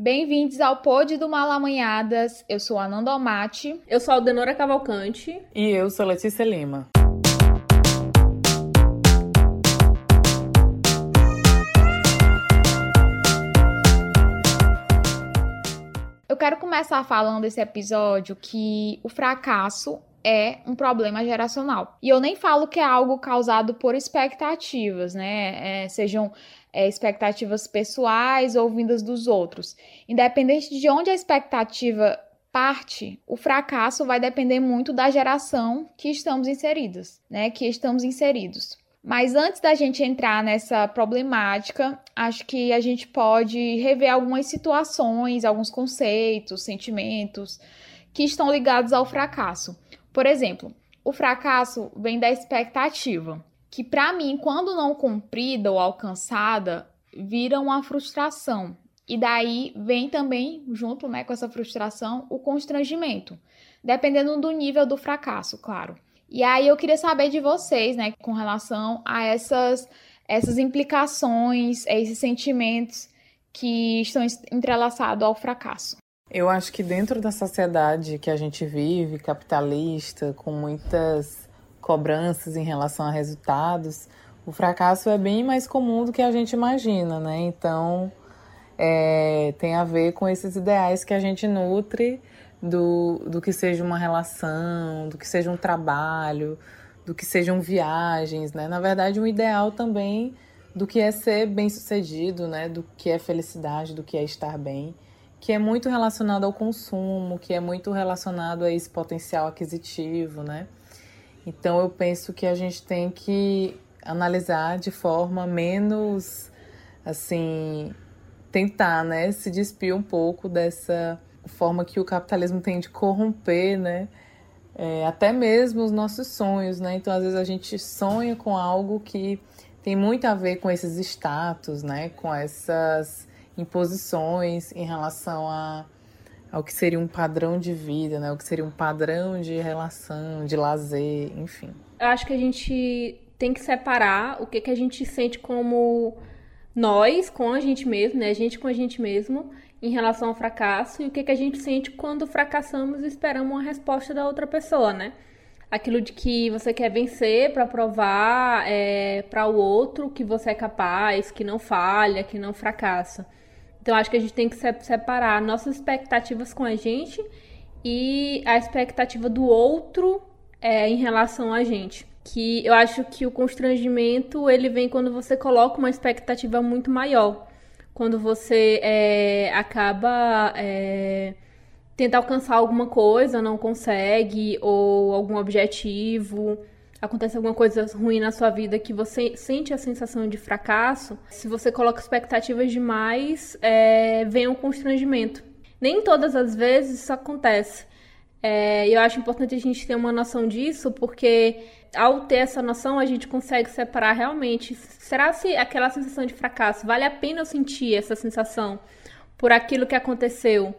Bem-vindos ao Pod do Malamanhadas. Eu sou a Nanda Almaty. Eu sou a Aldenora Cavalcante. E eu sou a Letícia Lima. Eu quero começar falando esse episódio que o fracasso é um problema geracional. E eu nem falo que é algo causado por expectativas, né? É, sejam é, expectativas pessoais ou vindas dos outros. Independente de onde a expectativa parte, o fracasso vai depender muito da geração que estamos inseridos, né? Que estamos inseridos. Mas antes da gente entrar nessa problemática, acho que a gente pode rever algumas situações, alguns conceitos, sentimentos que estão ligados ao fracasso. Por exemplo, o fracasso vem da expectativa, que para mim, quando não cumprida ou alcançada, vira uma frustração. E daí vem também, junto né, com essa frustração, o constrangimento, dependendo do nível do fracasso, claro. E aí eu queria saber de vocês, né, com relação a essas, essas implicações, a esses sentimentos que estão entrelaçados ao fracasso. Eu acho que dentro da sociedade que a gente vive, capitalista, com muitas cobranças em relação a resultados, o fracasso é bem mais comum do que a gente imagina, né? Então, é, tem a ver com esses ideais que a gente nutre do, do que seja uma relação, do que seja um trabalho, do que sejam viagens, né? Na verdade, um ideal também do que é ser bem sucedido, né? Do que é felicidade, do que é estar bem que é muito relacionado ao consumo, que é muito relacionado a esse potencial aquisitivo, né? Então eu penso que a gente tem que analisar de forma menos assim tentar, né, se despir um pouco dessa forma que o capitalismo tem de corromper, né? É, até mesmo os nossos sonhos, né? Então às vezes a gente sonha com algo que tem muito a ver com esses status, né? Com essas imposições em relação a, ao que seria um padrão de vida, né? O que seria um padrão de relação, de lazer, enfim. Eu acho que a gente tem que separar o que, que a gente sente como nós com a gente mesmo, né? A gente com a gente mesmo em relação ao fracasso e o que, que a gente sente quando fracassamos e esperamos uma resposta da outra pessoa, né? Aquilo de que você quer vencer para provar é, para o outro que você é capaz, que não falha, que não fracassa. Então acho que a gente tem que separar nossas expectativas com a gente e a expectativa do outro é, em relação a gente. Que eu acho que o constrangimento ele vem quando você coloca uma expectativa muito maior. Quando você é, acaba é, tenta alcançar alguma coisa, não consegue, ou algum objetivo acontece alguma coisa ruim na sua vida que você sente a sensação de fracasso, se você coloca expectativas demais, é, vem um constrangimento. Nem todas as vezes isso acontece. É, eu acho importante a gente ter uma noção disso, porque ao ter essa noção, a gente consegue separar realmente. Será se aquela sensação de fracasso vale a pena eu sentir essa sensação por aquilo que aconteceu?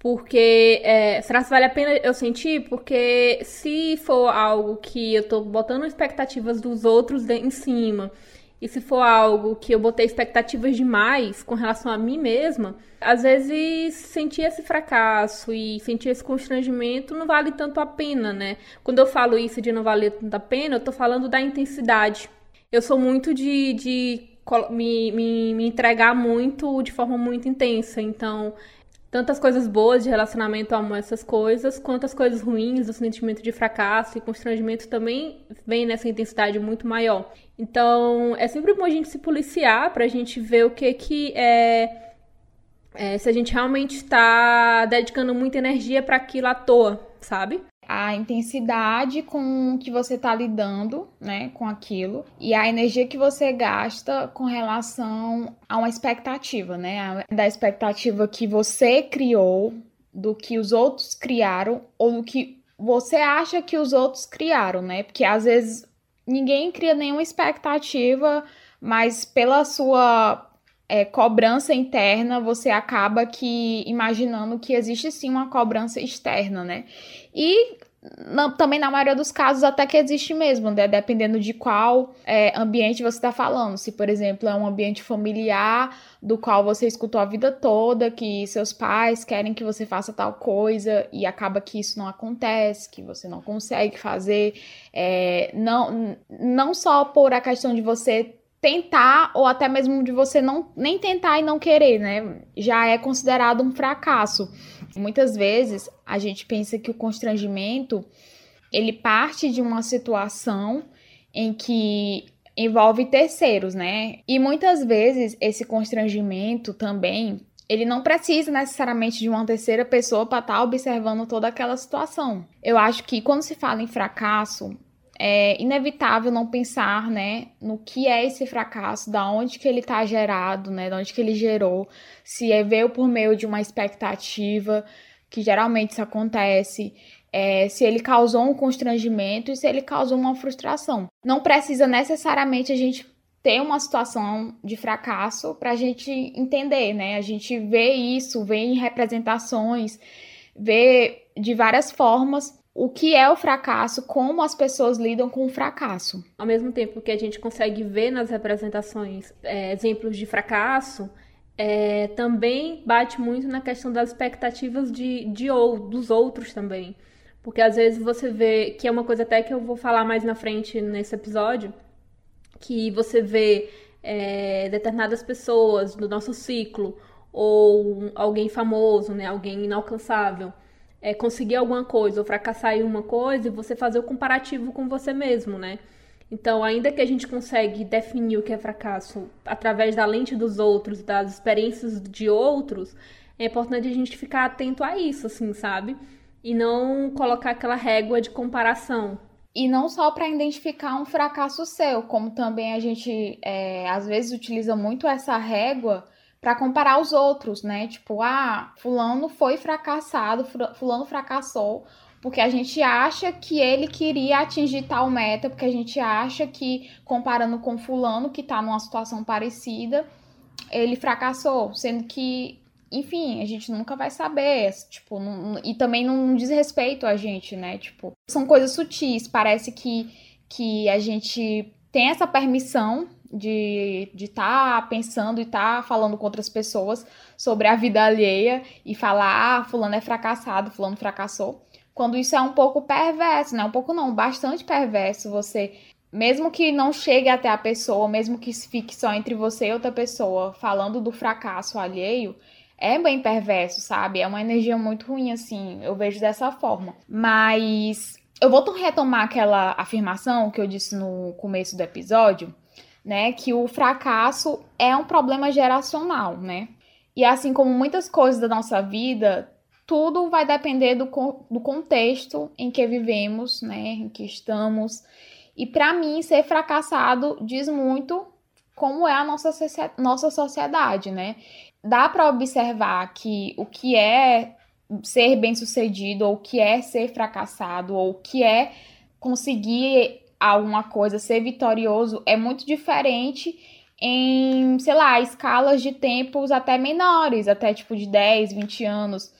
Porque é, será que vale a pena eu sentir? Porque se for algo que eu tô botando expectativas dos outros em cima, e se for algo que eu botei expectativas demais com relação a mim mesma, às vezes sentir esse fracasso e sentir esse constrangimento não vale tanto a pena, né? Quando eu falo isso de não valer tanto a pena, eu tô falando da intensidade. Eu sou muito de, de me, me, me entregar muito de forma muito intensa, então tantas coisas boas de relacionamento, amo essas coisas, quanto as coisas ruins, o sentimento de fracasso e constrangimento também vem nessa intensidade muito maior. Então, é sempre bom a gente se policiar para a gente ver o que que é, é se a gente realmente está dedicando muita energia para aquilo à toa, sabe? A intensidade com que você está lidando, né, com aquilo e a energia que você gasta com relação a uma expectativa, né, da expectativa que você criou, do que os outros criaram ou do que você acha que os outros criaram, né? Porque às vezes ninguém cria nenhuma expectativa, mas pela sua é, cobrança interna, você acaba que imaginando que existe sim uma cobrança externa, né? E não, também na maioria dos casos até que existe mesmo, né? dependendo de qual é, ambiente você está falando. Se, por exemplo, é um ambiente familiar do qual você escutou a vida toda, que seus pais querem que você faça tal coisa e acaba que isso não acontece, que você não consegue fazer, é, não, não só por a questão de você tentar ou até mesmo de você não nem tentar e não querer, né? Já é considerado um fracasso. Muitas vezes a gente pensa que o constrangimento ele parte de uma situação em que envolve terceiros, né? E muitas vezes esse constrangimento também ele não precisa necessariamente de uma terceira pessoa para estar tá observando toda aquela situação. Eu acho que quando se fala em fracasso, é inevitável não pensar, né, no que é esse fracasso, da onde que ele está gerado, né, da onde que ele gerou, se é veio por meio de uma expectativa, que geralmente isso acontece, é, se ele causou um constrangimento e se ele causou uma frustração. Não precisa necessariamente a gente ter uma situação de fracasso para a gente entender, né? A gente vê isso, vê em representações, vê de várias formas o que é o fracasso, como as pessoas lidam com o fracasso. Ao mesmo tempo que a gente consegue ver nas representações é, exemplos de fracasso, é, também bate muito na questão das expectativas de, de ou, dos outros também. Porque às vezes você vê, que é uma coisa até que eu vou falar mais na frente nesse episódio, que você vê é, determinadas pessoas do nosso ciclo, ou alguém famoso, né, alguém inalcançável, é, conseguir alguma coisa ou fracassar em uma coisa e você fazer o comparativo com você mesmo, né? Então, ainda que a gente consegue definir o que é fracasso através da lente dos outros, das experiências de outros, é importante a gente ficar atento a isso, assim, sabe? E não colocar aquela régua de comparação. E não só para identificar um fracasso seu, como também a gente é, às vezes utiliza muito essa régua para comparar os outros, né? Tipo, ah, fulano foi fracassado, fulano fracassou, porque a gente acha que ele queria atingir tal meta, porque a gente acha que comparando com fulano que tá numa situação parecida, ele fracassou, sendo que enfim, a gente nunca vai saber, tipo, não, e também não diz respeito a gente, né? Tipo, são coisas sutis, parece que que a gente tem essa permissão de estar tá pensando e estar tá falando com outras pessoas sobre a vida alheia e falar, ah, fulano é fracassado, fulano fracassou. Quando isso é um pouco perverso, né? Um pouco não, bastante perverso você, mesmo que não chegue até a pessoa, mesmo que fique só entre você e outra pessoa, falando do fracasso alheio, é bem perverso, sabe? É uma energia muito ruim, assim, eu vejo dessa forma. Mas eu vou retomar aquela afirmação que eu disse no começo do episódio, né, que o fracasso é um problema geracional, né? E assim como muitas coisas da nossa vida, tudo vai depender do, do contexto em que vivemos, né, em que estamos. E para mim, ser fracassado diz muito como é a nossa, nossa sociedade, né? Dá para observar que o que é ser bem-sucedido, ou o que é ser fracassado, ou o que é conseguir alguma coisa, ser vitorioso, é muito diferente em, sei lá, escalas de tempos até menores, até tipo de 10, 20 anos.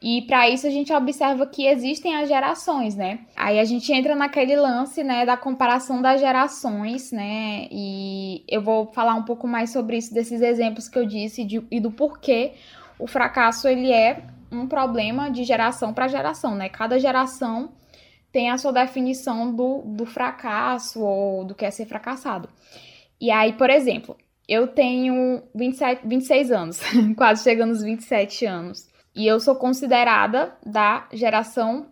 E para isso a gente observa que existem as gerações, né? Aí a gente entra naquele lance, né, da comparação das gerações, né? E eu vou falar um pouco mais sobre isso desses exemplos que eu disse de, e do porquê o fracasso ele é um problema de geração para geração, né? Cada geração tem a sua definição do, do fracasso ou do que é ser fracassado. E aí, por exemplo, eu tenho 27, 26 anos, quase chegando aos 27 anos, e eu sou considerada da geração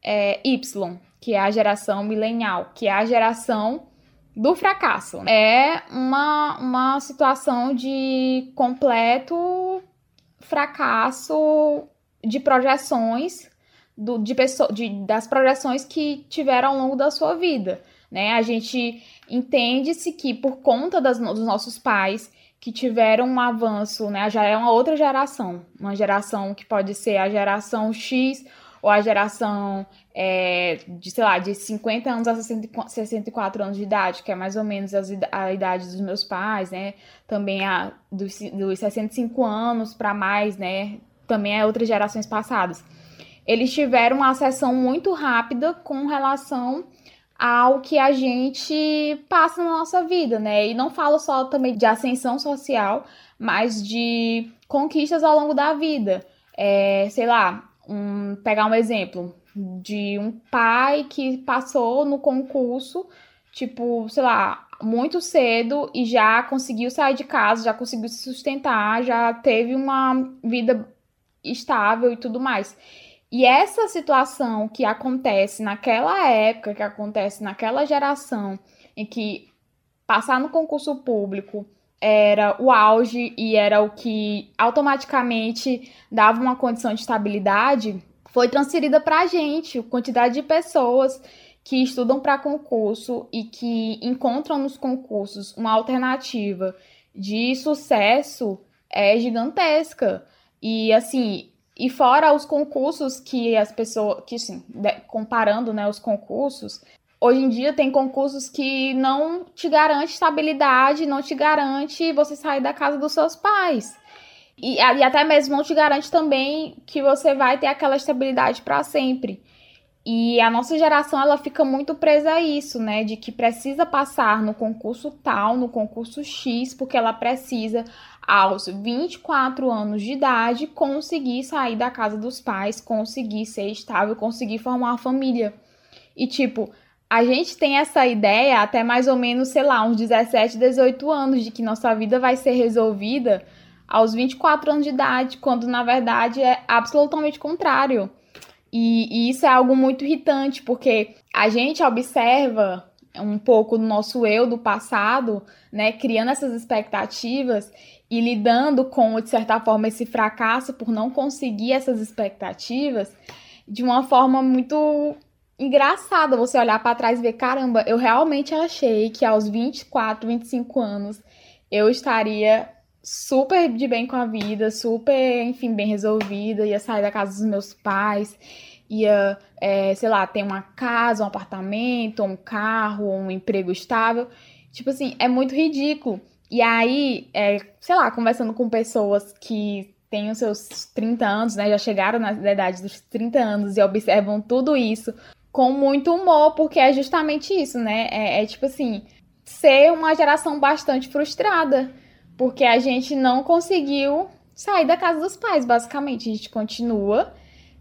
é, Y, que é a geração milenial, que é a geração do fracasso. É uma, uma situação de completo fracasso de projeções do, de pessoa, de, das projeções que tiveram ao longo da sua vida. Né? A gente entende-se que por conta das, dos nossos pais que tiveram um avanço, né? Já é uma outra geração, uma geração que pode ser a geração X ou a geração é, de, sei lá, de 50 anos a 64 anos de idade, que é mais ou menos a idade dos meus pais, né? Também a dos, dos 65 anos para mais, né? Também é outras gerações passadas eles tiveram uma acessão muito rápida com relação ao que a gente passa na nossa vida, né? E não falo só também de ascensão social, mas de conquistas ao longo da vida. É, sei lá, um, pegar um exemplo de um pai que passou no concurso, tipo, sei lá, muito cedo e já conseguiu sair de casa, já conseguiu se sustentar, já teve uma vida estável e tudo mais. E essa situação que acontece naquela época, que acontece naquela geração, em que passar no concurso público era o auge e era o que automaticamente dava uma condição de estabilidade, foi transferida para a gente, a quantidade de pessoas que estudam para concurso e que encontram nos concursos uma alternativa de sucesso é gigantesca. E assim, e fora os concursos que as pessoas, que sim, comparando, né, os concursos, hoje em dia tem concursos que não te garante estabilidade, não te garante você sair da casa dos seus pais. E, e até mesmo não te garante também que você vai ter aquela estabilidade para sempre. E a nossa geração ela fica muito presa a isso, né? De que precisa passar no concurso tal, no concurso X, porque ela precisa, aos 24 anos de idade, conseguir sair da casa dos pais, conseguir ser estável, conseguir formar uma família. E tipo, a gente tem essa ideia até mais ou menos, sei lá, uns 17, 18 anos, de que nossa vida vai ser resolvida aos 24 anos de idade, quando na verdade é absolutamente contrário. E, e isso é algo muito irritante, porque a gente observa um pouco do nosso eu do passado, né, criando essas expectativas e lidando com, de certa forma, esse fracasso por não conseguir essas expectativas de uma forma muito engraçada. Você olhar para trás e ver, caramba, eu realmente achei que aos 24, 25 anos eu estaria super de bem com a vida, super, enfim, bem resolvida, ia sair da casa dos meus pais, ia, é, sei lá, ter uma casa, um apartamento, um carro, um emprego estável. Tipo assim, é muito ridículo. E aí, é, sei lá, conversando com pessoas que têm os seus 30 anos, né, já chegaram na idade dos 30 anos e observam tudo isso com muito humor, porque é justamente isso, né? É, é tipo assim, ser uma geração bastante frustrada porque a gente não conseguiu sair da casa dos pais, basicamente. A gente continua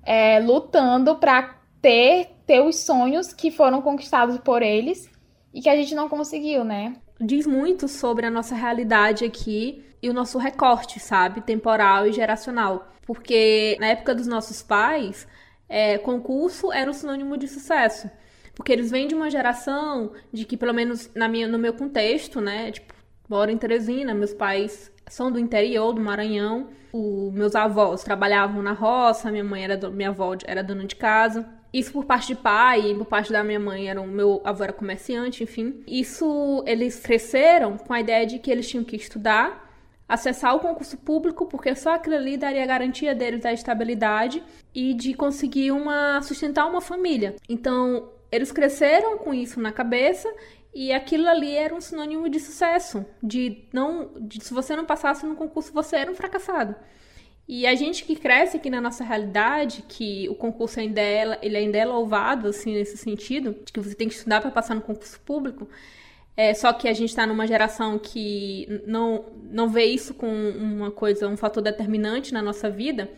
é, lutando para ter, ter os sonhos que foram conquistados por eles e que a gente não conseguiu, né? Diz muito sobre a nossa realidade aqui e o nosso recorte, sabe? Temporal e geracional. Porque na época dos nossos pais, é, concurso era um sinônimo de sucesso. Porque eles vêm de uma geração de que, pelo menos na minha, no meu contexto, né? Tipo, moro em Teresina, meus pais são do interior do Maranhão. Os meus avós trabalhavam na roça, minha mãe era minha avó era dona de casa. Isso por parte de pai e por parte da minha mãe, era, meu avô era comerciante, enfim. Isso eles cresceram com a ideia de que eles tinham que estudar, acessar o concurso público, porque só aquilo ali daria garantia deles da estabilidade e de conseguir uma sustentar uma família. Então, eles cresceram com isso na cabeça e aquilo ali era um sinônimo de sucesso, de não, de, se você não passasse no concurso, você era um fracassado. E a gente que cresce aqui na nossa realidade, que o concurso ainda é, ele ainda é louvado, assim, nesse sentido, de que você tem que estudar para passar no concurso público, é, só que a gente está numa geração que não, não vê isso com uma coisa, um fator determinante na nossa vida.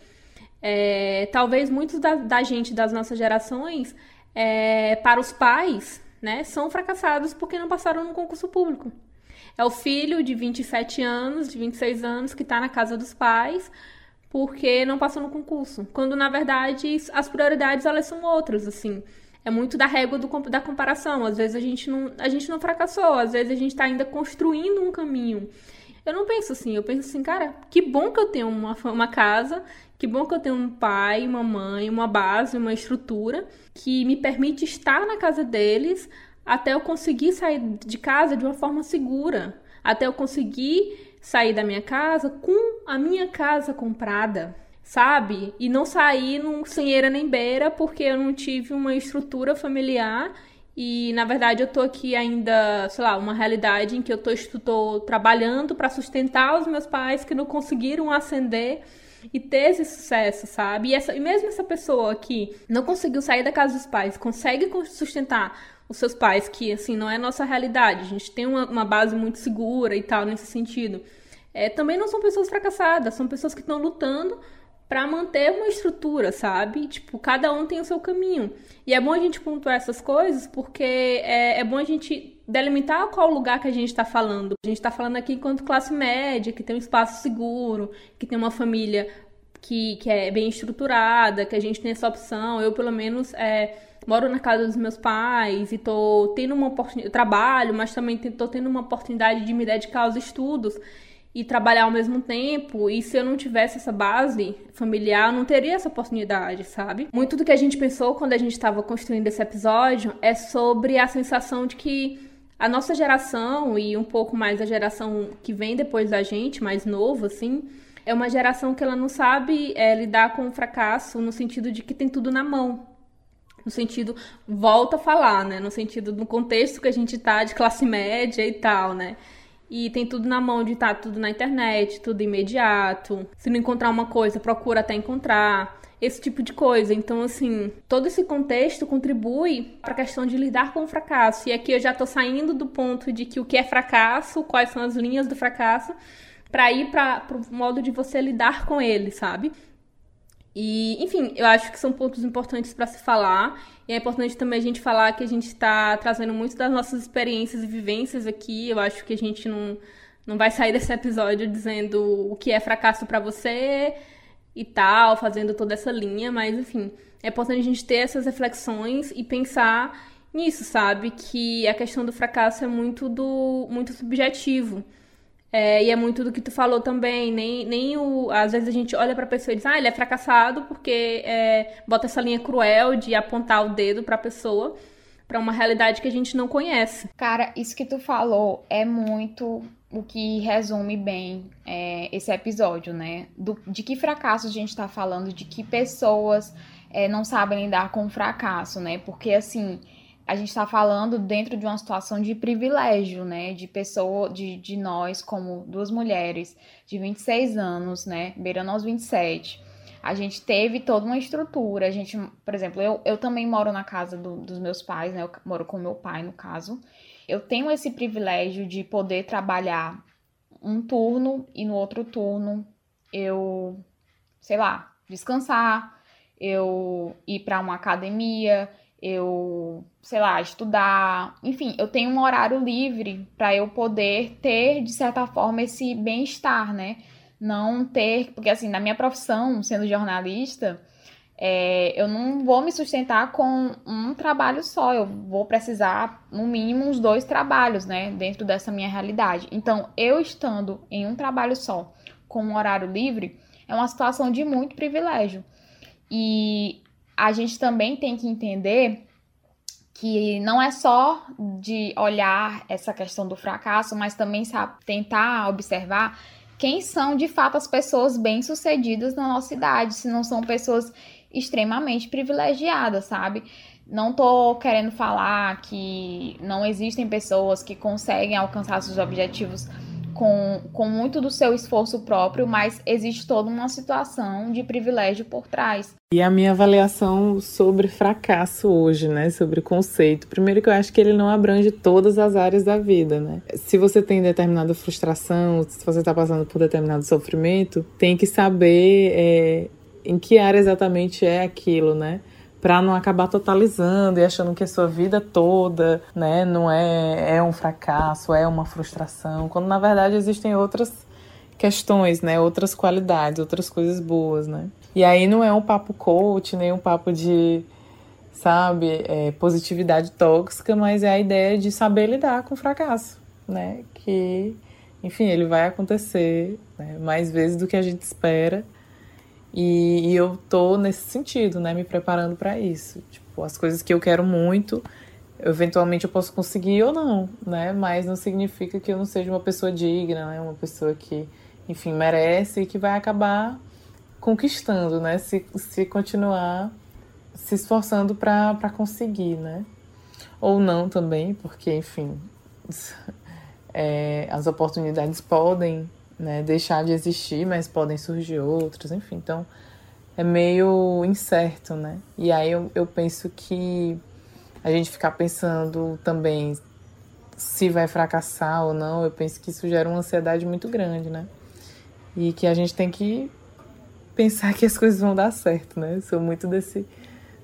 É, talvez muitos da, da, gente das nossas gerações, é, para os pais, né, são fracassados porque não passaram no concurso público. É o filho de 27 anos, de 26 anos, que está na casa dos pais porque não passou no concurso. Quando, na verdade, as prioridades elas são outras, assim. É muito da régua do, da comparação. Às vezes a gente, não, a gente não fracassou, às vezes a gente está ainda construindo um caminho. Eu não penso assim, eu penso assim, cara, que bom que eu tenho uma, uma casa, que bom que eu tenho um pai, uma mãe, uma base, uma estrutura que me permite estar na casa deles até eu conseguir sair de casa de uma forma segura, até eu conseguir sair da minha casa com a minha casa comprada, sabe? E não sair num, sem eira nem beira porque eu não tive uma estrutura familiar e na verdade eu tô aqui ainda, sei lá, uma realidade em que eu tô, tô trabalhando para sustentar os meus pais que não conseguiram ascender e ter esse sucesso, sabe? E, essa, e mesmo essa pessoa que não conseguiu sair da casa dos pais, consegue sustentar os seus pais, que assim não é nossa realidade, a gente tem uma, uma base muito segura e tal nesse sentido. É, também não são pessoas fracassadas, são pessoas que estão lutando para manter uma estrutura, sabe? Tipo, cada um tem o seu caminho. E é bom a gente pontuar essas coisas porque é, é bom a gente delimitar qual lugar que a gente está falando. A gente está falando aqui enquanto classe média, que tem um espaço seguro, que tem uma família que, que é bem estruturada, que a gente tem essa opção. Eu, pelo menos, é, moro na casa dos meus pais e tô tendo uma oportunidade, trabalho, mas também tô tendo uma oportunidade de me dedicar aos estudos e trabalhar ao mesmo tempo. E se eu não tivesse essa base familiar, eu não teria essa oportunidade, sabe? Muito do que a gente pensou quando a gente estava construindo esse episódio é sobre a sensação de que a nossa geração e um pouco mais a geração que vem depois da gente, mais novo, assim, é uma geração que ela não sabe é, lidar com o fracasso no sentido de que tem tudo na mão. No sentido, volta a falar, né? No sentido, no contexto que a gente tá de classe média e tal, né? E tem tudo na mão de estar tá tudo na internet, tudo imediato. Se não encontrar uma coisa, procura até encontrar. Esse tipo de coisa. Então, assim, todo esse contexto contribui para a questão de lidar com o fracasso. E aqui eu já estou saindo do ponto de que o que é fracasso, quais são as linhas do fracasso, para ir para o modo de você lidar com ele, sabe? E, enfim, eu acho que são pontos importantes para se falar. E é importante também a gente falar que a gente está trazendo muito das nossas experiências e vivências aqui. Eu acho que a gente não, não vai sair desse episódio dizendo o que é fracasso para você e tal, fazendo toda essa linha, mas enfim, é importante a gente ter essas reflexões e pensar nisso, sabe? Que a questão do fracasso é muito do muito subjetivo. É, e é muito do que tu falou também, nem, nem o. Às vezes a gente olha pra pessoa e diz, ah, ele é fracassado porque é, bota essa linha cruel de apontar o dedo pra pessoa para uma realidade que a gente não conhece. Cara, isso que tu falou é muito o que resume bem é, esse episódio, né? Do, de que fracasso a gente tá falando, de que pessoas é, não sabem lidar com o fracasso, né? Porque assim a gente está falando dentro de uma situação de privilégio, né? De pessoa, de, de nós, como duas mulheres de 26 anos, né? Beirando aos 27. A gente teve toda uma estrutura. A gente, por exemplo, eu, eu também moro na casa do, dos meus pais, né? Eu moro com meu pai, no caso. Eu tenho esse privilégio de poder trabalhar um turno e no outro turno eu, sei lá, descansar, eu ir para uma academia, eu, sei lá, estudar, enfim, eu tenho um horário livre para eu poder ter, de certa forma, esse bem-estar, né? Não ter, porque assim, na minha profissão, sendo jornalista, é, eu não vou me sustentar com um trabalho só, eu vou precisar, no mínimo, uns dois trabalhos, né? Dentro dessa minha realidade. Então, eu estando em um trabalho só, com um horário livre, é uma situação de muito privilégio. E a gente também tem que entender que não é só de olhar essa questão do fracasso, mas também sabe, tentar observar quem são de fato as pessoas bem-sucedidas na nossa idade, se não são pessoas extremamente privilegiadas, sabe? Não tô querendo falar que não existem pessoas que conseguem alcançar seus objetivos com, com muito do seu esforço próprio, mas existe toda uma situação de privilégio por trás. E a minha avaliação sobre fracasso hoje, né, sobre conceito. Primeiro que eu acho que ele não abrange todas as áreas da vida, né? Se você tem determinada frustração, se você está passando por determinado sofrimento, tem que saber é, em que área exatamente é aquilo, né? Para não acabar totalizando e achando que a sua vida toda, né, não é é um fracasso, é uma frustração, quando na verdade existem outras questões, né, outras qualidades, outras coisas boas, né? E aí não é um papo coach, nem um papo de, sabe, é, positividade tóxica, mas é a ideia de saber lidar com o fracasso, né? Que, enfim, ele vai acontecer né, mais vezes do que a gente espera e, e eu tô nesse sentido, né, me preparando para isso. Tipo, as coisas que eu quero muito, eventualmente eu posso conseguir ou não, né? Mas não significa que eu não seja uma pessoa digna, né? Uma pessoa que, enfim, merece e que vai acabar conquistando, né? Se, se continuar se esforçando para conseguir, né? Ou não também, porque, enfim, é, as oportunidades podem né, deixar de existir, mas podem surgir outros, enfim. Então é meio incerto, né? E aí eu, eu penso que a gente ficar pensando também se vai fracassar ou não, eu penso que isso gera uma ansiedade muito grande, né? E que a gente tem que pensar que as coisas vão dar certo, né? Eu sou muito desse,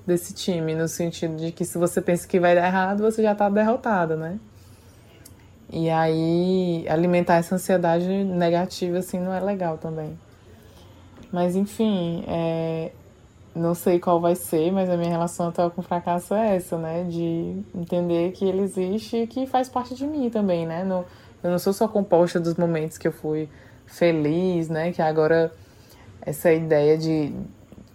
desse time, no sentido de que se você pensa que vai dar errado, você já tá derrotado, né? E aí alimentar essa ansiedade negativa assim não é legal também. Mas enfim, é, não sei qual vai ser, mas a minha relação atual com o fracasso é essa, né? De entender que ele existe e que faz parte de mim também, né? Eu não sou só composta dos momentos que eu fui feliz, né? Que agora essa ideia de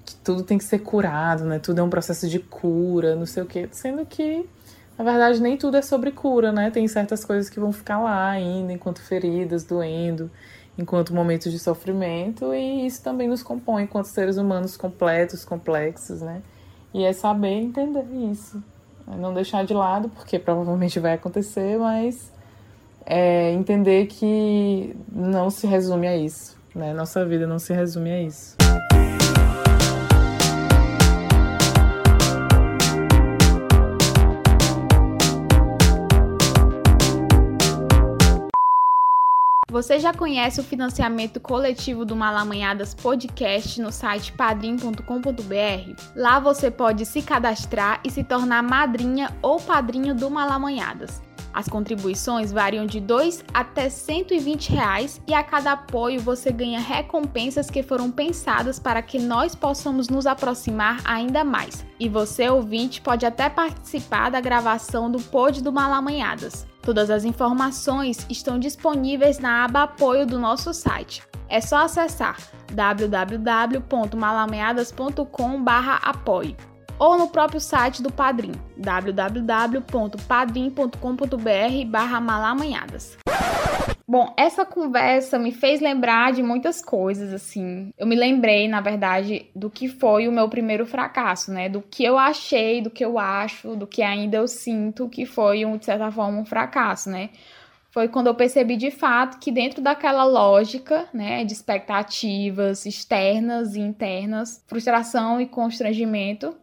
que tudo tem que ser curado, né? Tudo é um processo de cura, não sei o quê. Sendo que na verdade, nem tudo é sobre cura, né? Tem certas coisas que vão ficar lá ainda, enquanto feridas, doendo, enquanto momentos de sofrimento, e isso também nos compõe enquanto seres humanos completos, complexos, né? E é saber entender isso. É não deixar de lado, porque provavelmente vai acontecer, mas é entender que não se resume a isso, né? Nossa vida não se resume a isso. Você já conhece o financiamento coletivo do Malamanhadas Podcast no site padrim.com.br? Lá você pode se cadastrar e se tornar madrinha ou padrinho do Malamanhadas. As contribuições variam de 2 até 120 reais e a cada apoio você ganha recompensas que foram pensadas para que nós possamos nos aproximar ainda mais. E você, ouvinte, pode até participar da gravação do Pod do Malamanhadas. Todas as informações estão disponíveis na aba Apoio do nosso site. É só acessar www.malameadas.com/apoio ou no próprio site do Padrim, www.padrim.com.br/malamanhadas. Bom, essa conversa me fez lembrar de muitas coisas, assim. Eu me lembrei, na verdade, do que foi o meu primeiro fracasso, né? Do que eu achei, do que eu acho, do que ainda eu sinto que foi, um, de certa forma, um fracasso, né? Foi quando eu percebi de fato que dentro daquela lógica, né, de expectativas externas e internas, frustração e constrangimento,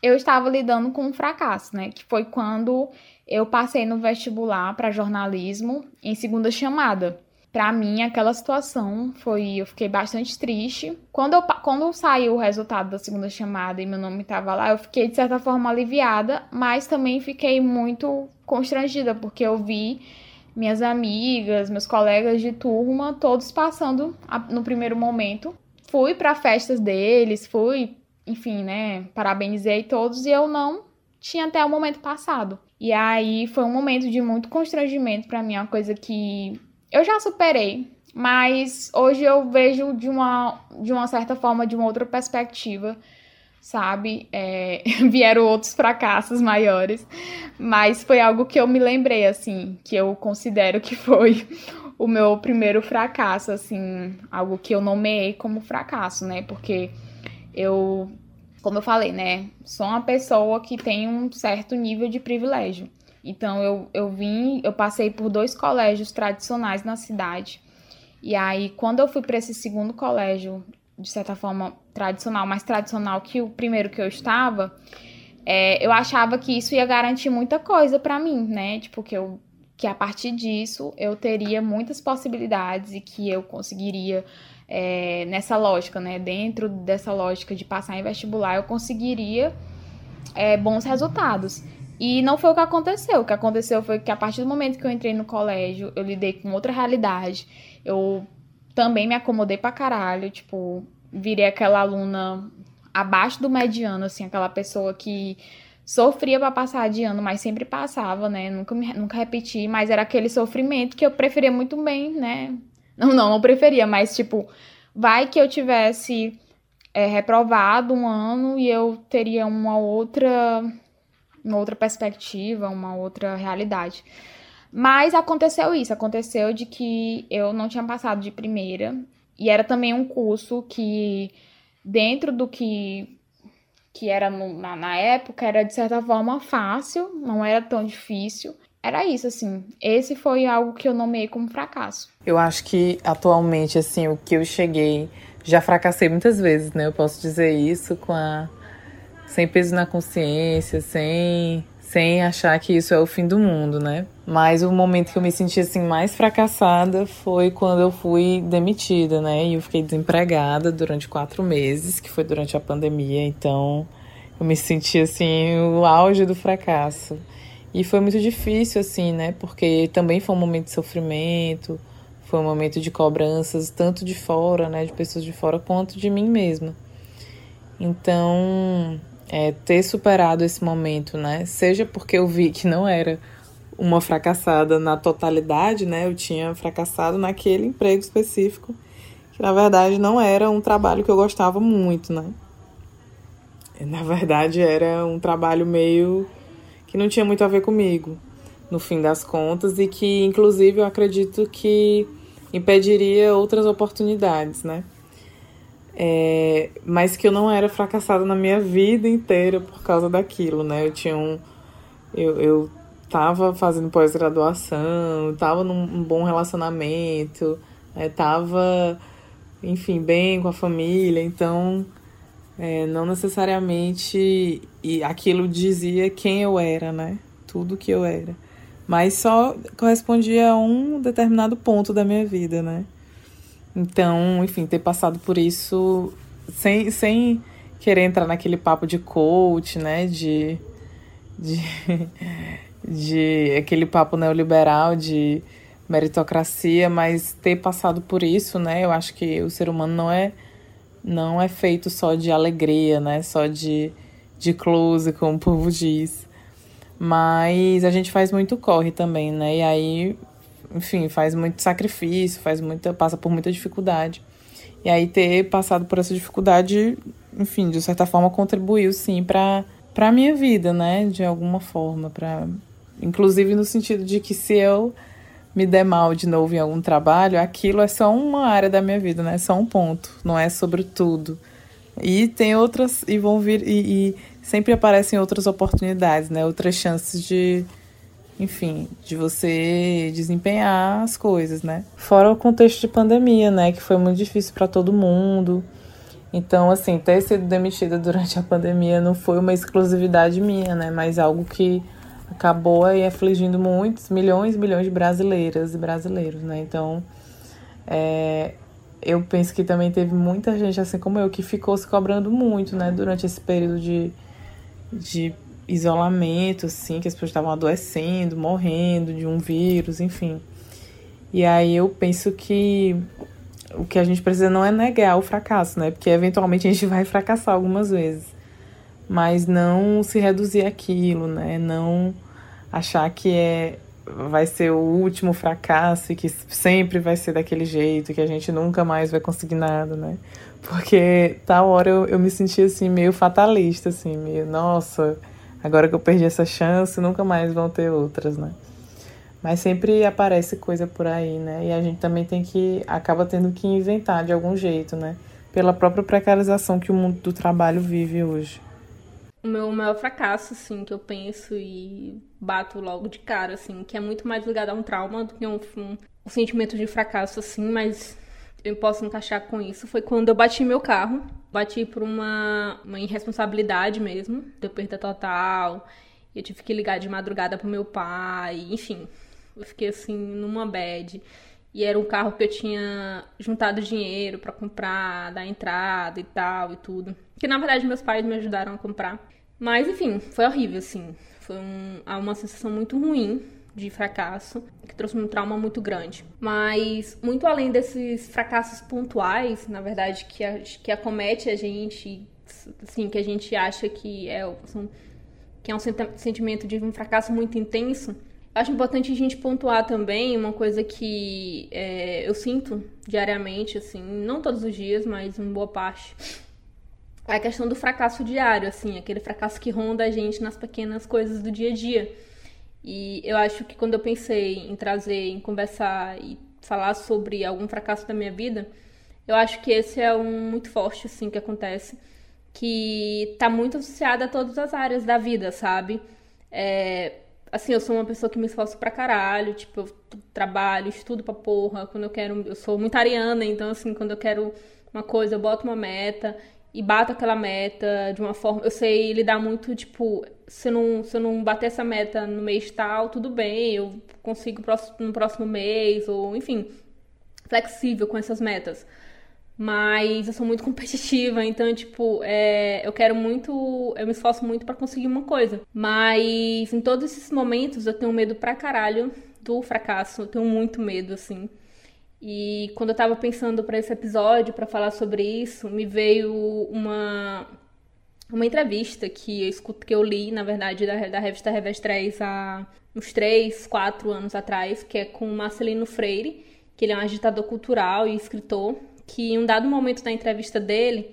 eu estava lidando com um fracasso, né? Que foi quando eu passei no vestibular para jornalismo em segunda chamada. Para mim, aquela situação foi. Eu fiquei bastante triste. Quando, eu, quando saiu o resultado da segunda chamada e meu nome estava lá, eu fiquei de certa forma aliviada, mas também fiquei muito constrangida, porque eu vi minhas amigas, meus colegas de turma, todos passando no primeiro momento. Fui para festas deles, fui enfim, né, parabenizei todos e eu não tinha até o momento passado. E aí foi um momento de muito constrangimento para mim, uma coisa que eu já superei, mas hoje eu vejo de uma, de uma certa forma, de uma outra perspectiva, sabe? É, vieram outros fracassos maiores, mas foi algo que eu me lembrei, assim, que eu considero que foi o meu primeiro fracasso, assim, algo que eu nomeei como fracasso, né? Porque eu, como eu falei, né, sou uma pessoa que tem um certo nível de privilégio. Então eu, eu vim, eu passei por dois colégios tradicionais na cidade. E aí, quando eu fui para esse segundo colégio, de certa forma tradicional, mais tradicional que o primeiro que eu estava, é, eu achava que isso ia garantir muita coisa para mim, né? Tipo, que, eu, que a partir disso eu teria muitas possibilidades e que eu conseguiria é, nessa lógica, né? Dentro dessa lógica de passar em vestibular, eu conseguiria é, bons resultados. E não foi o que aconteceu. O que aconteceu foi que a partir do momento que eu entrei no colégio, eu lidei com outra realidade. Eu também me acomodei pra caralho, tipo, virei aquela aluna abaixo do mediano, assim, aquela pessoa que sofria para passar de ano, mas sempre passava, né? Nunca, me, nunca repeti, mas era aquele sofrimento que eu preferia muito bem, né? Não, não, não preferia, mas tipo, vai que eu tivesse é, reprovado um ano e eu teria uma outra, uma outra perspectiva, uma outra realidade. Mas aconteceu isso, aconteceu de que eu não tinha passado de primeira e era também um curso que dentro do que que era no, na, na época era de certa forma fácil, não era tão difícil era isso, assim. Esse foi algo que eu nomeei como fracasso. Eu acho que atualmente, assim, o que eu cheguei. Já fracassei muitas vezes, né? Eu posso dizer isso com a. Sem peso na consciência, sem sem achar que isso é o fim do mundo, né? Mas o momento que eu me senti assim mais fracassada foi quando eu fui demitida, né? E eu fiquei desempregada durante quatro meses, que foi durante a pandemia. Então eu me senti assim o auge do fracasso. E foi muito difícil, assim, né? Porque também foi um momento de sofrimento, foi um momento de cobranças, tanto de fora, né? De pessoas de fora, quanto de mim mesma. Então, é, ter superado esse momento, né? Seja porque eu vi que não era uma fracassada na totalidade, né? Eu tinha fracassado naquele emprego específico, que na verdade não era um trabalho que eu gostava muito, né? Na verdade era um trabalho meio que não tinha muito a ver comigo, no fim das contas, e que inclusive eu acredito que impediria outras oportunidades, né? É, mas que eu não era fracassada na minha vida inteira por causa daquilo, né? Eu tinha um. Eu, eu tava fazendo pós-graduação, tava num bom relacionamento, é, tava, enfim, bem com a família, então é, não necessariamente e aquilo dizia quem eu era, né? Tudo que eu era. Mas só correspondia a um determinado ponto da minha vida, né? Então, enfim, ter passado por isso sem, sem querer entrar naquele papo de coach, né? De, de, de aquele papo neoliberal de meritocracia, mas ter passado por isso, né? Eu acho que o ser humano não é não é feito só de alegria, né? Só de, de close, como o povo diz. Mas a gente faz muito corre também, né? E aí enfim, faz muito sacrifício, faz muita, passa por muita dificuldade. E aí ter passado por essa dificuldade, enfim, de certa forma contribuiu sim para para minha vida, né, de alguma forma, para inclusive no sentido de que se eu me der mal de novo em algum trabalho, aquilo é só uma área da minha vida, né? É só um ponto, não é sobre tudo. E tem outras e vão vir e, e sempre aparecem outras oportunidades, né? Outras chances de enfim, de você desempenhar as coisas, né? Fora o contexto de pandemia, né, que foi muito difícil para todo mundo. Então, assim, ter sido demitida durante a pandemia não foi uma exclusividade minha, né, mas algo que acabou aí afligindo muitos, milhões, milhões de brasileiras e brasileiros, né? Então, é, eu penso que também teve muita gente, assim como eu, que ficou se cobrando muito, né, durante esse período de, de isolamento, assim, que as pessoas estavam adoecendo, morrendo de um vírus, enfim. E aí eu penso que o que a gente precisa não é negar o fracasso, né? Porque eventualmente a gente vai fracassar algumas vezes. Mas não se reduzir aquilo, né? Não achar que é vai ser o último fracasso e que sempre vai ser daquele jeito, que a gente nunca mais vai conseguir nada, né? Porque tal hora eu, eu me senti assim meio fatalista, assim, meio, nossa, Agora que eu perdi essa chance, nunca mais vão ter outras, né? Mas sempre aparece coisa por aí, né? E a gente também tem que acaba tendo que inventar de algum jeito, né? Pela própria precarização que o mundo do trabalho vive hoje. O meu maior fracasso, assim, que eu penso e bato logo de cara, assim, que é muito mais ligado a um trauma do que um, um, um sentimento de fracasso, assim, mas eu posso encaixar com isso, foi quando eu bati meu carro bati por uma, uma irresponsabilidade mesmo, deu perda total. Eu tive que ligar de madrugada pro meu pai, enfim. Eu fiquei assim numa bad. E era um carro que eu tinha juntado dinheiro para comprar, dar entrada e tal e tudo. Que na verdade meus pais me ajudaram a comprar. Mas enfim, foi horrível assim. Foi um, uma sensação muito ruim de fracasso, que trouxe um trauma muito grande. Mas, muito além desses fracassos pontuais, na verdade, que, a, que acomete a gente, assim, que a gente acha que é, que é um sentimento de um fracasso muito intenso, acho importante a gente pontuar também uma coisa que é, eu sinto diariamente, assim, não todos os dias, mas em boa parte. A questão do fracasso diário, assim, aquele fracasso que ronda a gente nas pequenas coisas do dia a dia e eu acho que quando eu pensei em trazer, em conversar e falar sobre algum fracasso da minha vida, eu acho que esse é um muito forte, assim, que acontece, que tá muito associado a todas as áreas da vida, sabe? É, assim, eu sou uma pessoa que me esforço pra caralho, tipo, eu trabalho, estudo pra porra, quando eu quero, eu sou muito ariana, então assim, quando eu quero uma coisa, eu boto uma meta e bato aquela meta de uma forma, eu sei lidar muito, tipo, se não, se eu não bater essa meta no mês tal, tudo bem, eu consigo no próximo mês, ou enfim, flexível com essas metas. Mas eu sou muito competitiva, então, tipo, é, eu quero muito. Eu me esforço muito para conseguir uma coisa. Mas em todos esses momentos eu tenho medo pra caralho do fracasso. Eu tenho muito medo, assim. E quando eu tava pensando para esse episódio, para falar sobre isso, me veio uma uma entrevista que eu escuto, que eu li, na verdade, da, da revista Revés 3 há uns 3, 4 anos atrás, que é com Marcelino Freire, que ele é um agitador cultural e escritor, que em um dado momento da entrevista dele,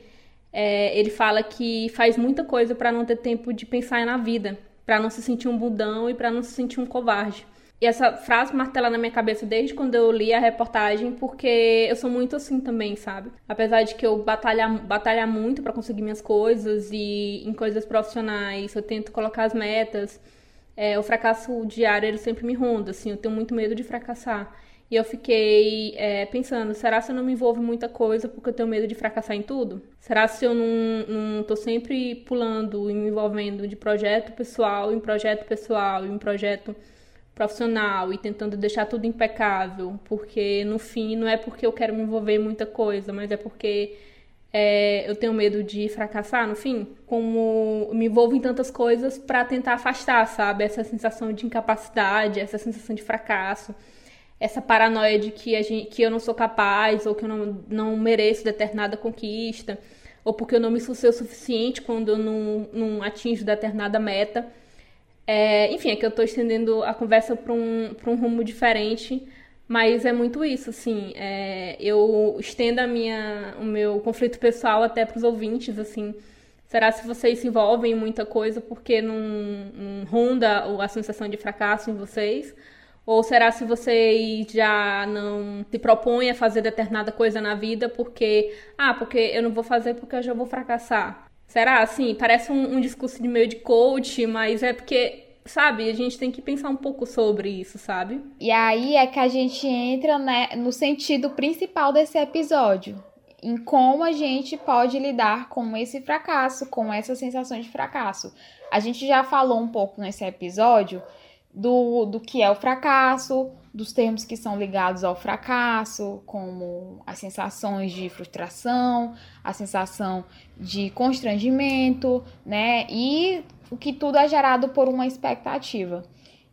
é, ele fala que faz muita coisa para não ter tempo de pensar na vida, para não se sentir um budão e para não se sentir um covarde. E essa frase martela na minha cabeça desde quando eu li a reportagem, porque eu sou muito assim também, sabe? Apesar de que eu batalhar, batalhar muito para conseguir minhas coisas e em coisas profissionais, eu tento colocar as metas. É, o fracasso diário ele sempre me ronda, assim, eu tenho muito medo de fracassar. E eu fiquei é, pensando, será se eu não me envolvo em muita coisa porque eu tenho medo de fracassar em tudo? Será se eu não, não tô sempre pulando e me envolvendo de projeto pessoal em projeto pessoal em projeto profissional e tentando deixar tudo impecável? Porque no fim não é porque eu quero me envolver em muita coisa, mas é porque é, eu tenho medo de fracassar no fim, como me envolvo em tantas coisas para tentar afastar, sabe, essa sensação de incapacidade, essa sensação de fracasso essa paranoia de que, a gente, que eu não sou capaz ou que eu não, não mereço determinada conquista ou porque eu não me esforcei o suficiente quando eu não, não atinjo determinada meta. É, enfim, é que eu estou estendendo a conversa para um, um rumo diferente, mas é muito isso, assim, é, eu estendo a minha, o meu conflito pessoal até para os ouvintes, assim, será se vocês se envolvem em muita coisa porque não, não ronda a sensação de fracasso em vocês? Ou será se você já não se propõe a fazer determinada coisa na vida porque, ah, porque eu não vou fazer porque eu já vou fracassar? Será assim? Parece um, um discurso de meio de coach, mas é porque sabe, a gente tem que pensar um pouco sobre isso, sabe? E aí é que a gente entra né, no sentido principal desse episódio, em como a gente pode lidar com esse fracasso, com essa sensação de fracasso. A gente já falou um pouco nesse episódio do, do que é o fracasso, dos termos que são ligados ao fracasso, como as sensações de frustração, a sensação de constrangimento, né? E o que tudo é gerado por uma expectativa.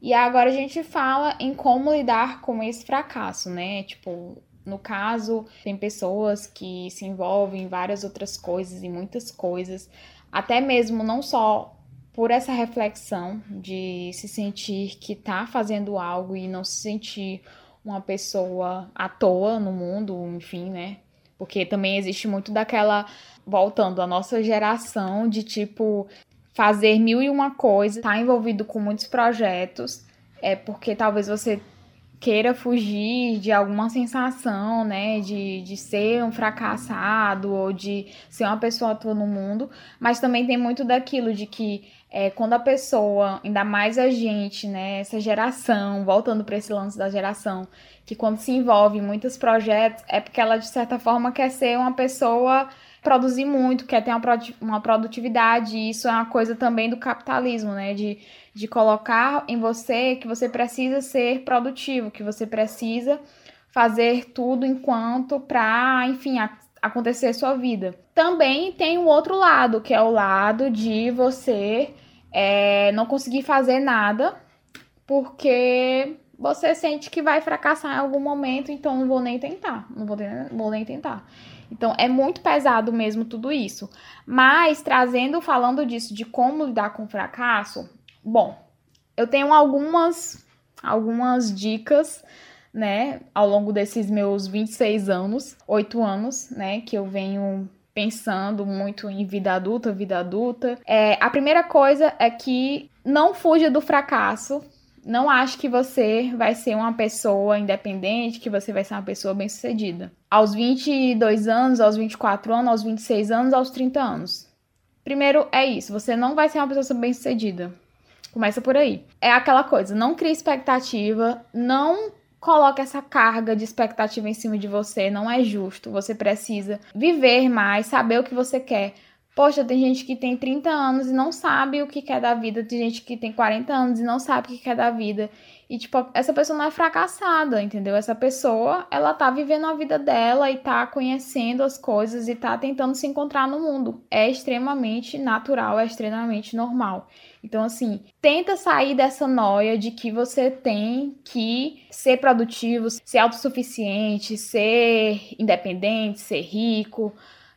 E agora a gente fala em como lidar com esse fracasso, né? Tipo, no caso, tem pessoas que se envolvem em várias outras coisas, e muitas coisas, até mesmo não só por essa reflexão de se sentir que tá fazendo algo e não se sentir uma pessoa à toa no mundo, enfim, né? Porque também existe muito daquela, voltando à nossa geração, de tipo fazer mil e uma coisa, tá envolvido com muitos projetos, é porque talvez você queira fugir de alguma sensação, né, de, de ser um fracassado ou de ser uma pessoa atua no mundo, mas também tem muito daquilo de que é, quando a pessoa, ainda mais a gente, né, essa geração, voltando para esse lance da geração, que quando se envolve em muitos projetos, é porque ela, de certa forma, quer ser uma pessoa, produzir muito, quer ter uma produtividade, e isso é uma coisa também do capitalismo, né, de, de colocar em você que você precisa ser produtivo, que você precisa fazer tudo enquanto para, enfim, acontecer sua vida. Também tem o outro lado, que é o lado de você é, não conseguir fazer nada porque você sente que vai fracassar em algum momento, então não vou nem tentar, não vou, vou nem tentar. Então é muito pesado mesmo tudo isso. Mas trazendo, falando disso, de como lidar com o fracasso, bom, eu tenho algumas algumas dicas né, ao longo desses meus 26 anos, 8 anos, né, que eu venho pensando muito em vida adulta, vida adulta. É, a primeira coisa é que não fuja do fracasso. Não ache que você vai ser uma pessoa independente, que você vai ser uma pessoa bem-sucedida. Aos 22 anos, aos 24 anos, aos 26 anos, aos 30 anos. Primeiro é isso, você não vai ser uma pessoa bem-sucedida. Começa por aí. É aquela coisa, não crie expectativa, não coloque essa carga de expectativa em cima de você, não é justo. Você precisa viver mais, saber o que você quer. Poxa, tem gente que tem 30 anos e não sabe o que quer da vida, tem gente que tem 40 anos e não sabe o que quer da vida. E, tipo, essa pessoa não é fracassada, entendeu? Essa pessoa, ela tá vivendo a vida dela e tá conhecendo as coisas e tá tentando se encontrar no mundo. É extremamente natural, é extremamente normal. Então, assim, tenta sair dessa noia de que você tem que ser produtivo, ser autossuficiente, ser independente, ser rico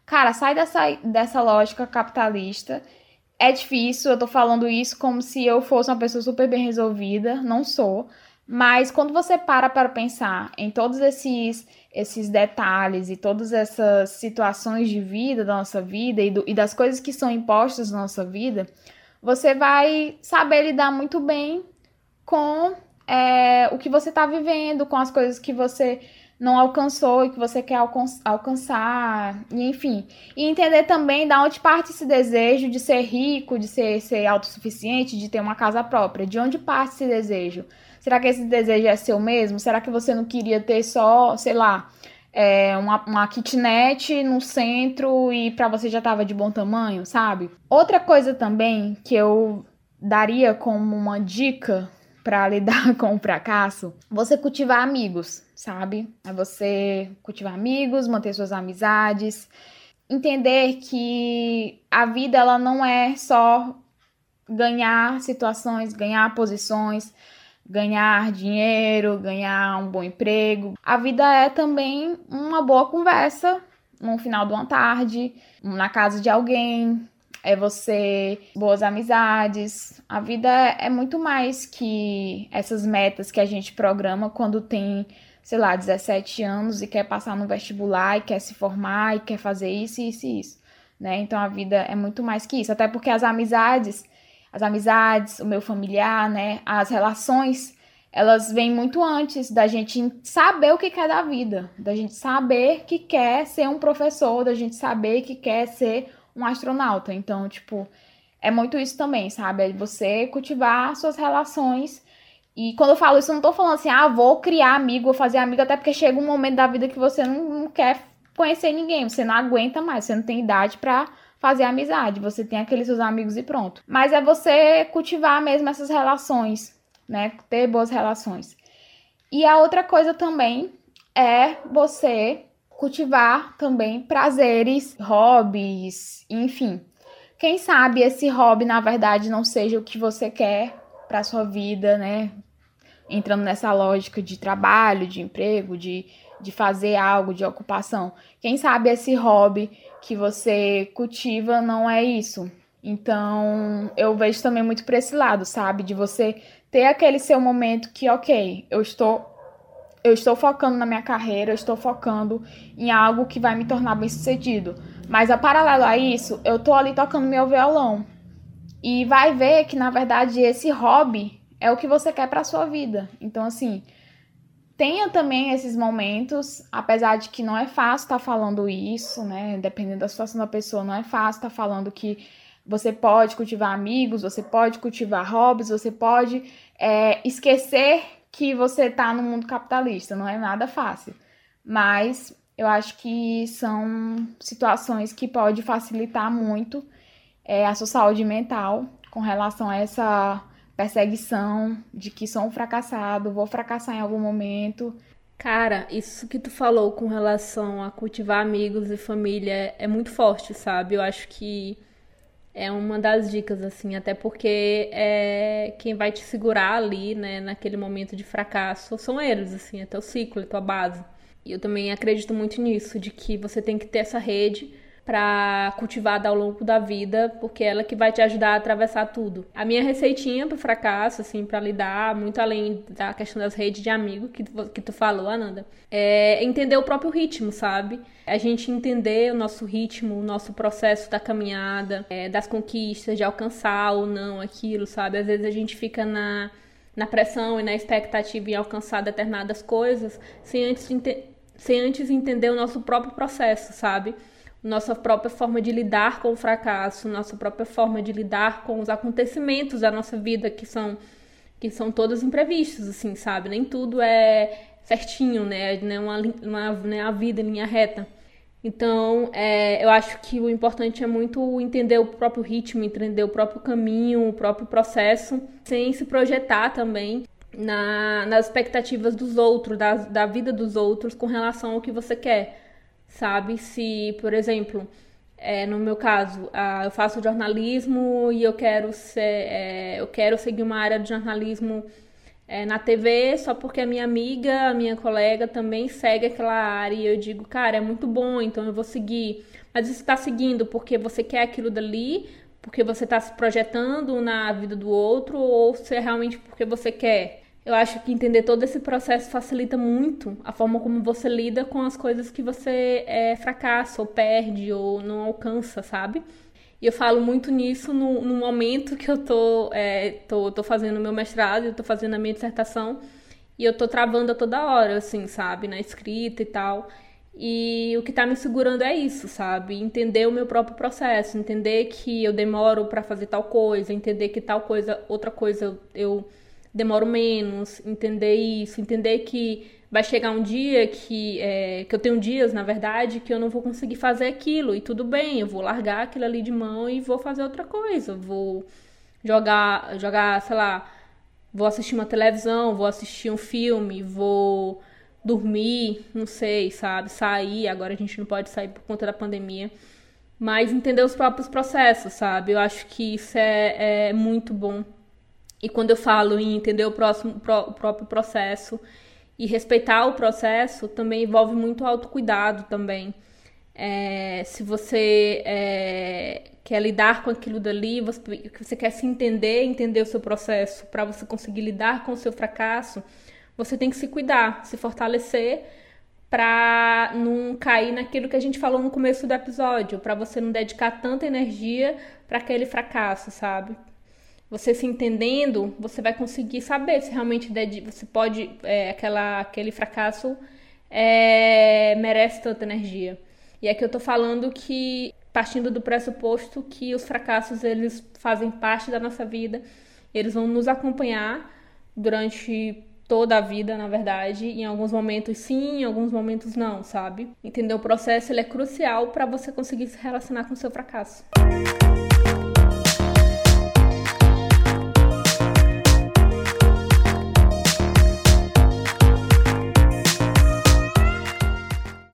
Cara, sai dessa, dessa lógica capitalista. É difícil, eu tô falando isso como se eu fosse uma pessoa super bem resolvida, não sou. Mas quando você para para pensar em todos esses esses detalhes e todas essas situações de vida da nossa vida e, do, e das coisas que são impostas na nossa vida, você vai saber lidar muito bem com é, o que você está vivendo, com as coisas que você não alcançou e que você quer alcançar, e enfim. E entender também da onde parte esse desejo de ser rico, de ser, ser autossuficiente, de ter uma casa própria. De onde parte esse desejo? Será que esse desejo é seu mesmo? Será que você não queria ter só, sei lá, é, uma, uma kitnet no centro e para você já estava de bom tamanho, sabe? Outra coisa também que eu daria como uma dica para lidar com o fracasso, você cultivar amigos, sabe? É você cultivar amigos, manter suas amizades, entender que a vida ela não é só ganhar situações, ganhar posições, ganhar dinheiro, ganhar um bom emprego. A vida é também uma boa conversa no final de uma tarde, na casa de alguém, é você boas amizades. A vida é muito mais que essas metas que a gente programa quando tem, sei lá, 17 anos e quer passar no vestibular e quer se formar e quer fazer isso, isso e isso, né? Então a vida é muito mais que isso, até porque as amizades, as amizades, o meu familiar, né, as relações elas vêm muito antes da gente saber o que quer da vida, da gente saber que quer ser um professor, da gente saber que quer ser um astronauta. Então, tipo, é muito isso também, sabe? É você cultivar suas relações. E quando eu falo isso, eu não tô falando assim, ah, vou criar amigo, vou fazer amigo, até porque chega um momento da vida que você não, não quer conhecer ninguém, você não aguenta mais, você não tem idade para fazer amizade, você tem aqueles seus amigos e pronto. Mas é você cultivar mesmo essas relações, né? Ter boas relações. E a outra coisa também é você cultivar também prazeres, hobbies, enfim. Quem sabe esse hobby na verdade não seja o que você quer para sua vida, né? Entrando nessa lógica de trabalho, de emprego, de, de fazer algo, de ocupação. Quem sabe esse hobby que você cultiva não é isso. Então, eu vejo também muito para esse lado, sabe? De você ter aquele seu momento que, ok, eu estou eu estou focando na minha carreira, eu estou focando em algo que vai me tornar bem sucedido. Mas a paralelo a isso, eu tô ali tocando meu violão. E vai ver que na verdade esse hobby é o que você quer para sua vida. Então assim, tenha também esses momentos, apesar de que não é fácil estar tá falando isso, né? Dependendo da situação da pessoa, não é fácil estar tá falando que você pode cultivar amigos, você pode cultivar hobbies, você pode é, esquecer que você tá no mundo capitalista, não é nada fácil. Mas eu acho que são situações que pode facilitar muito é, a sua saúde mental com relação a essa perseguição de que sou um fracassado, vou fracassar em algum momento. Cara, isso que tu falou com relação a cultivar amigos e família é muito forte, sabe? Eu acho que é uma das dicas, assim, até porque é quem vai te segurar ali, né, naquele momento de fracasso são eles, assim, é teu ciclo, é tua base. E eu também acredito muito nisso, de que você tem que ter essa rede para cultivada ao longo da vida, porque é ela que vai te ajudar a atravessar tudo. A minha receitinha para fracasso, assim, para lidar, muito além da questão das redes de amigos que tu, que tu falou, Ananda, é entender o próprio ritmo, sabe? A gente entender o nosso ritmo, o nosso processo da caminhada, é, das conquistas, de alcançar ou não aquilo, sabe? Às vezes a gente fica na, na pressão e na expectativa em alcançar determinadas coisas sem antes, sem antes entender o nosso próprio processo, sabe? Nossa própria forma de lidar com o fracasso, nossa própria forma de lidar com os acontecimentos da nossa vida que são que são todos imprevistos, assim, sabe? Nem tudo é certinho, né? É uma, uma, é a vida em linha reta. Então, é, eu acho que o importante é muito entender o próprio ritmo, entender o próprio caminho, o próprio processo, sem se projetar também na, nas expectativas dos outros, da, da vida dos outros com relação ao que você quer, sabe? Se, por exemplo, é, no meu caso, eu faço jornalismo e eu quero ser, é, eu quero seguir uma área de jornalismo é, na TV só porque a minha amiga, a minha colega também segue aquela área e eu digo, cara, é muito bom, então eu vou seguir. Mas você está seguindo porque você quer aquilo dali, porque você está se projetando na vida do outro ou se é realmente porque você quer? Eu acho que entender todo esse processo facilita muito a forma como você lida com as coisas que você é, fracassa ou perde ou não alcança, sabe? E eu falo muito nisso no, no momento que eu tô, é, tô, tô fazendo meu mestrado, eu tô fazendo a minha dissertação, e eu tô travando a toda hora, assim, sabe? Na escrita e tal. E o que tá me segurando é isso, sabe? Entender o meu próprio processo, entender que eu demoro para fazer tal coisa, entender que tal coisa, outra coisa eu, eu demoro menos, entender isso, entender que vai chegar um dia que, é, que eu tenho dias, na verdade, que eu não vou conseguir fazer aquilo, e tudo bem, eu vou largar aquilo ali de mão e vou fazer outra coisa, vou jogar, jogar, sei lá, vou assistir uma televisão, vou assistir um filme, vou dormir, não sei, sabe, sair, agora a gente não pode sair por conta da pandemia, mas entender os próprios processos, sabe, eu acho que isso é, é muito bom e quando eu falo em entender o, próximo, o próprio processo e respeitar o processo, também envolve muito autocuidado também. É, se você é, quer lidar com aquilo dali, você, você quer se entender, entender o seu processo, para você conseguir lidar com o seu fracasso, você tem que se cuidar, se fortalecer para não cair naquilo que a gente falou no começo do episódio, para você não dedicar tanta energia para aquele fracasso, sabe? Você se entendendo, você vai conseguir saber se realmente você pode, é, aquela, aquele fracasso é, merece tanta energia. E aqui eu tô falando que, partindo do pressuposto que os fracassos, eles fazem parte da nossa vida, eles vão nos acompanhar durante toda a vida, na verdade, em alguns momentos sim, em alguns momentos não, sabe? Entender o processo, ele é crucial para você conseguir se relacionar com o seu fracasso.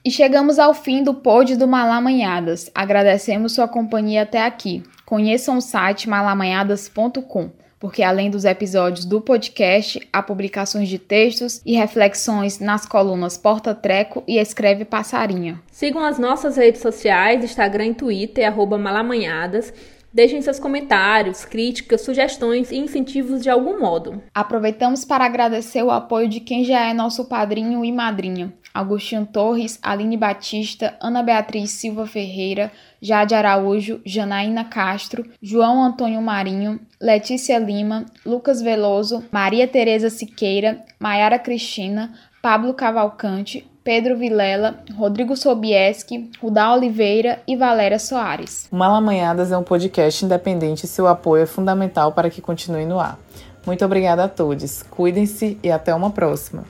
E chegamos ao fim do pod do Malamanhadas. Agradecemos sua companhia até aqui. Conheçam o site malamanhadas.com, porque além dos episódios do podcast, há publicações de textos e reflexões nas colunas Porta Treco e Escreve Passarinha. Sigam as nossas redes sociais, Instagram e Twitter, malamanhadas. Deixem seus comentários, críticas, sugestões e incentivos de algum modo. Aproveitamos para agradecer o apoio de quem já é nosso padrinho e madrinha. Agostinho Torres, Aline Batista, Ana Beatriz Silva Ferreira, Jade Araújo, Janaína Castro, João Antônio Marinho, Letícia Lima, Lucas Veloso, Maria Tereza Siqueira, Maiara Cristina, Pablo Cavalcante, Pedro Vilela, Rodrigo Sobieski, Rudá Oliveira e Valéria Soares. Malamanhadas é um podcast independente e seu apoio é fundamental para que continue no ar. Muito obrigada a todos. Cuidem-se e até uma próxima.